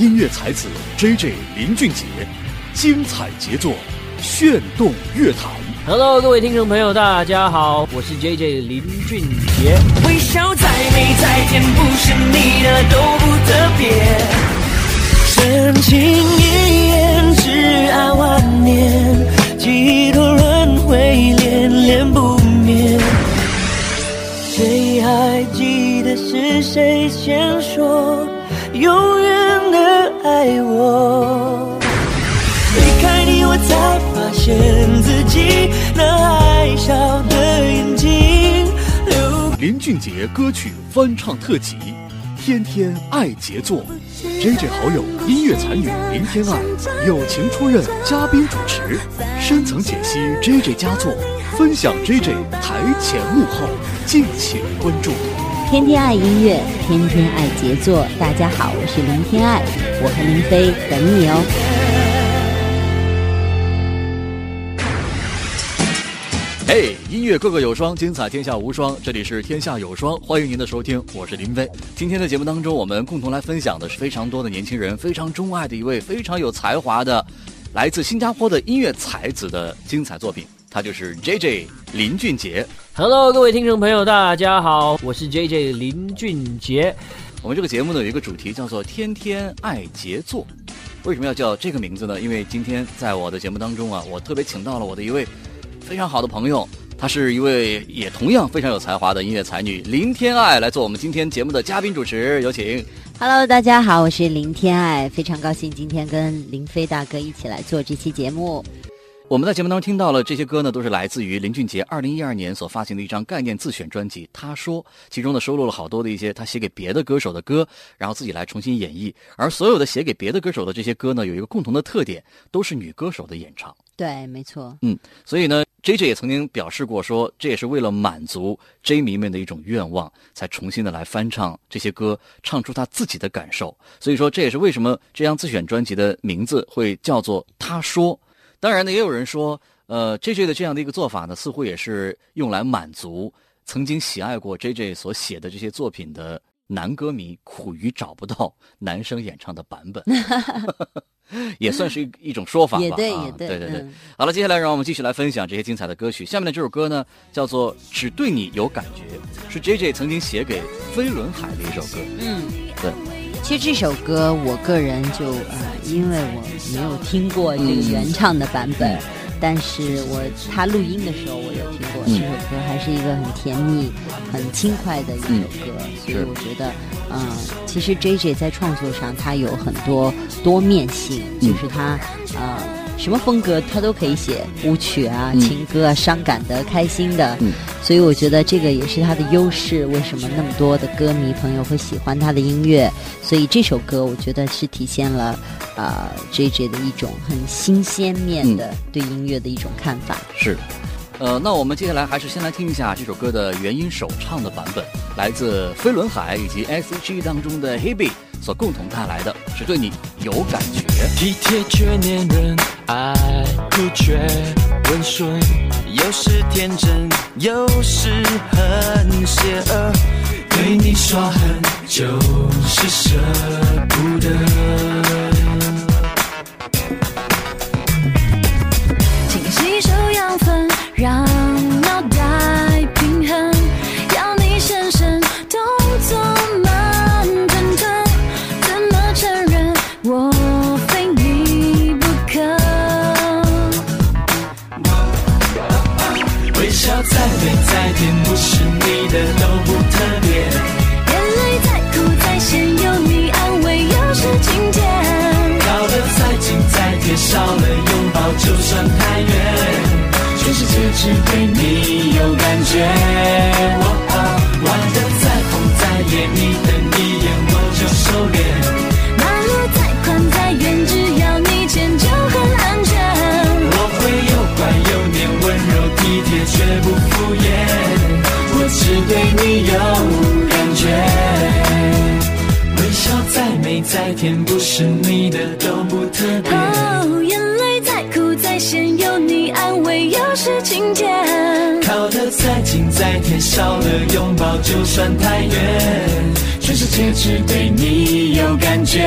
音乐才子 J J 林俊杰，精彩杰作，炫动乐坛。Hello，各位听众朋友，大家好，我是 J J 林俊杰。微笑再美再甜，不是你的都不特别。深情一眼，挚爱万年，几多轮回，恋恋不眠。谁还记得是谁先说永远的爱我？离开你，我才发现自己那爱笑的眼睛。林俊杰歌曲翻唱特辑，天天爱杰作。J J 好友音乐才女林天爱友情出任嘉宾主持，深层解析 J J 佳作，分享 J J 台前幕后，敬请关注。天天爱音乐，天天爱杰作。大家好，我是林天爱，我和林飞等你哦。嘿、音乐个个有双，精彩天下无双。这里是天下有双，欢迎您的收听，我是林飞。今天的节目当中，我们共同来分享的是非常多的年轻人非常钟爱的一位非常有才华的，来自新加坡的音乐才子的精彩作品，他就是 J J 林俊杰。Hello，各位听众朋友，大家好，我是 J J 林俊杰。我们这个节目呢有一个主题叫做“天天爱杰作”，为什么要叫这个名字呢？因为今天在我的节目当中啊，我特别请到了我的一位非常好的朋友，她是一位也同样非常有才华的音乐才女林天爱，来做我们今天节目的嘉宾主持，有请。Hello，大家好，我是林天爱，非常高兴今天跟林飞大哥一起来做这期节目。我们在节目当中听到了这些歌呢，都是来自于林俊杰二零一二年所发行的一张概念自选专辑《他说》，其中呢收录了好多的一些他写给别的歌手的歌，然后自己来重新演绎。而所有的写给别的歌手的这些歌呢，有一个共同的特点，都是女歌手的演唱。对，没错，嗯，所以呢，J J 也曾经表示过说，这也是为了满足 J 迷们的一种愿望，才重新的来翻唱这些歌，唱出他自己的感受。所以说，这也是为什么这张自选专辑的名字会叫做《他说》。当然呢，也有人说，呃，J J 的这样的一个做法呢，似乎也是用来满足曾经喜爱过 J J 所写的这些作品的男歌迷苦于找不到男生演唱的版本，也算是一一种说法吧。也对啊也对对对对嗯好了，接下来让我们继续来分享这些精彩的歌曲。下面的这首歌呢，叫做《只对你有感觉》，是 J J 曾经写给飞轮海的一首歌。嗯，对。其实这首歌，我个人就呃，因为我没有听过这个原唱的版本，但是我他录音的时候我有听过、嗯。这首歌，还是一个很甜蜜、很轻快的一首歌，所以我觉得，嗯、其实 J J 在创作上他有很多多面性，嗯。就是他呃什么风格他都可以写，舞曲啊、嗯情歌啊、伤感的、开心的，嗯所以我觉得这个也是他的优势。为什么那么多的歌迷朋友会喜欢他的音乐？所以这首歌我觉得是体现了呃 J J 的一种很新鲜面的对音乐的一种看法。是的，呃，那我们接下来还是先来听一下这首歌的原音首唱的版本，来自飞轮海以及 S H E 当中的 Hebe 所共同带来的，是对你有感觉。体贴却黏人，爱哭却温顺，有时天真，有时很邪恶。对你耍狠，就是舍不得。你的一眼我就收敛。马路再宽再远，只要你牵就很安全。我会又乖又黏，温柔体贴却不敷衍。我只对你有感觉。微笑再美再甜，不是你到了拥抱就算太远全世界只对你有感觉。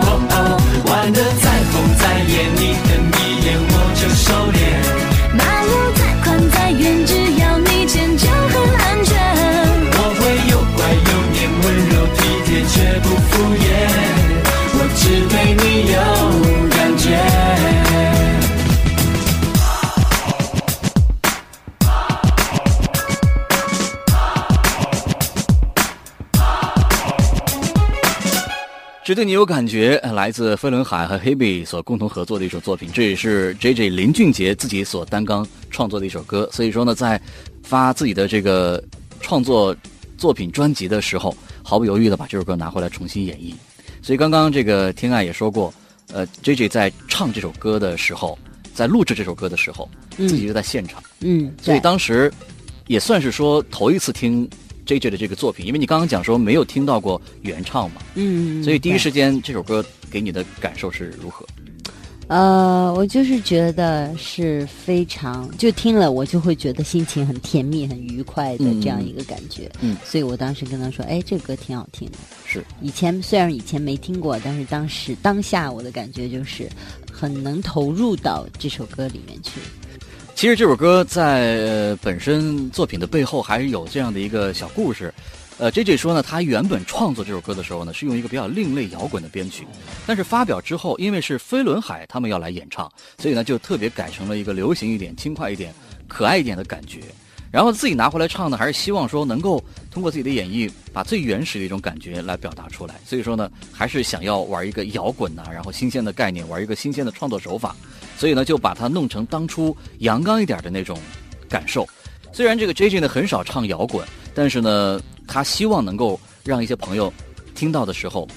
喔哦玩的再疯再野你瞪一眼我就收敛。有感觉，呃来自飞轮海和 Hebe 所共同合作的一首作品，这也是 JJ 林俊杰自己所担纲创作的一首歌。所以说呢，在发自己的这个创作作品专辑的时候，毫不犹豫的把这首歌拿回来重新演绎。所以刚刚这个天爱也说过，呃，JJ 在唱这首歌的时候，在录制这首歌的时候，自己就在现场。嗯，所以当时也算是说头一次听 JJ 的这个作品，因为你刚刚讲说没有听到过原唱嘛，嗯，所以第一时间这首歌给你的感受是如何？呃，我就是觉得是非常，就听了我就会觉得心情很甜蜜、很愉快的嗯这样一个感觉。嗯所以我当时跟他说：“哎，这个歌挺好听的。是，以前虽然以前没听过，但是当时当下我的感觉就是很能投入到这首歌里面去。其实这首歌在、呃本身作品的背后还是有这样的一个小故事。呃，J J 说呢，他原本创作这首歌的时候呢，是用一个比较另类摇滚的编曲，但是发表之后，因为是飞轮海他们要来演唱，所以呢就特别改成了一个流行一点、轻快一点、可爱一点的感觉。然后自己拿回来唱呢，还是希望说能够通过自己的演绎，把最原始的一种感觉来表达出来。所以说呢，还是想要玩一个摇滚呐、然后新鲜的概念，玩一个新鲜的创作手法。所以呢，就把它弄成当初阳刚一点的那种感受。虽然这个 J J 呢很少唱摇滚，但是呢，他希望能够让一些朋友听到的时候，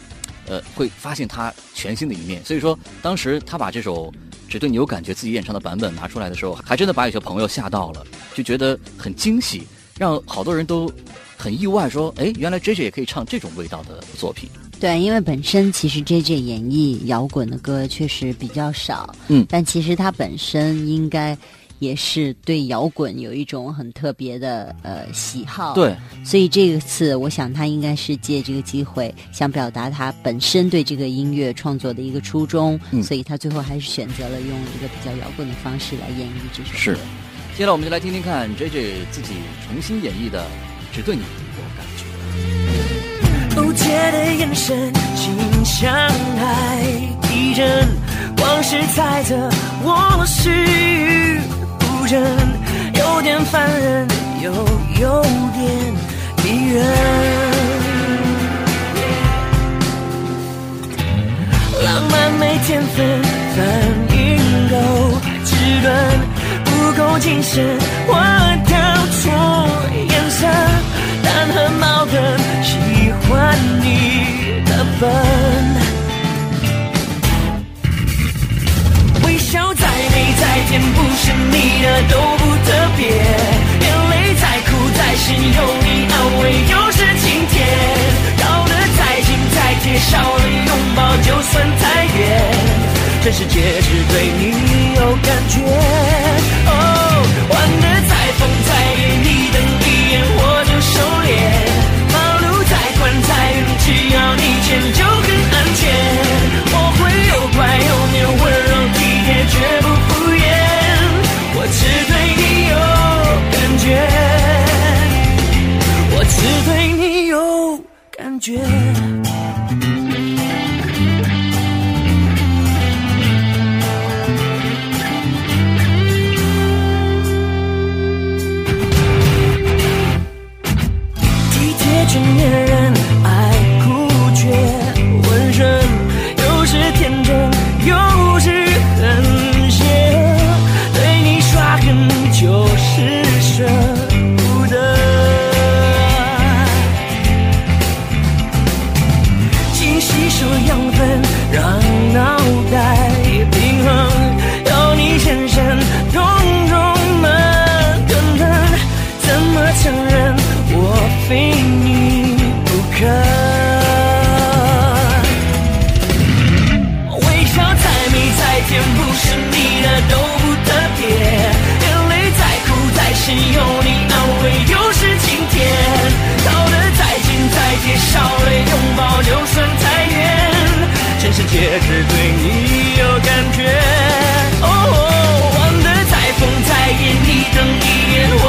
呃，会发现他全新的一面。所以说，当时他把这首《只对你有感觉》自己演唱的版本拿出来的时候，还真的把有些朋友吓到了，就觉得很惊喜，让好多人都很意外，说，哎，原来 J J 也可以唱这种味道的作品。对，因为本身其实 J J 演绎摇滚的歌确实比较少，嗯但其实他本身应该也是对摇滚有一种很特别的呃喜好。对，所以这一次我想他应该是借这个机会，想表达他本身对这个音乐创作的一个初衷，嗯所以他最后还是选择了用一个比较摇滚的方式来演绎这首歌。是接下来我们就来听听看 J J 自己重新演绎的《只对你有感觉》。不解的眼神，心像海地震，往事猜测我是真，有点烦人，又有点迷人。浪漫没天分，反应够迟钝，不够谨慎，我是你的都不特别。眼泪再苦再咸，有你安慰又是晴天。靠的再近再贴，少了拥抱就算太远。这世界只对你有感觉。觉。也只对你有感觉。哦，玩得再疯再野，你瞪一眼我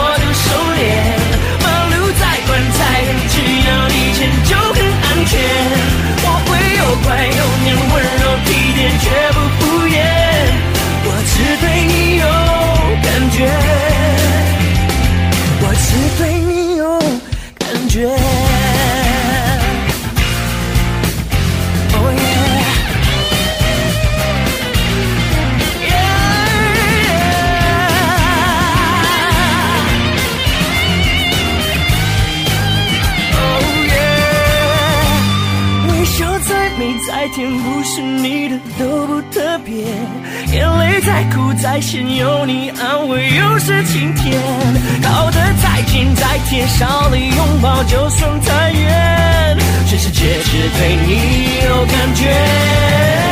再美再甜不是你的都不特别，眼泪再苦再咸，有你安慰又是晴天。靠得再近再贴，少了拥抱就算太远。全世界只对你有感觉。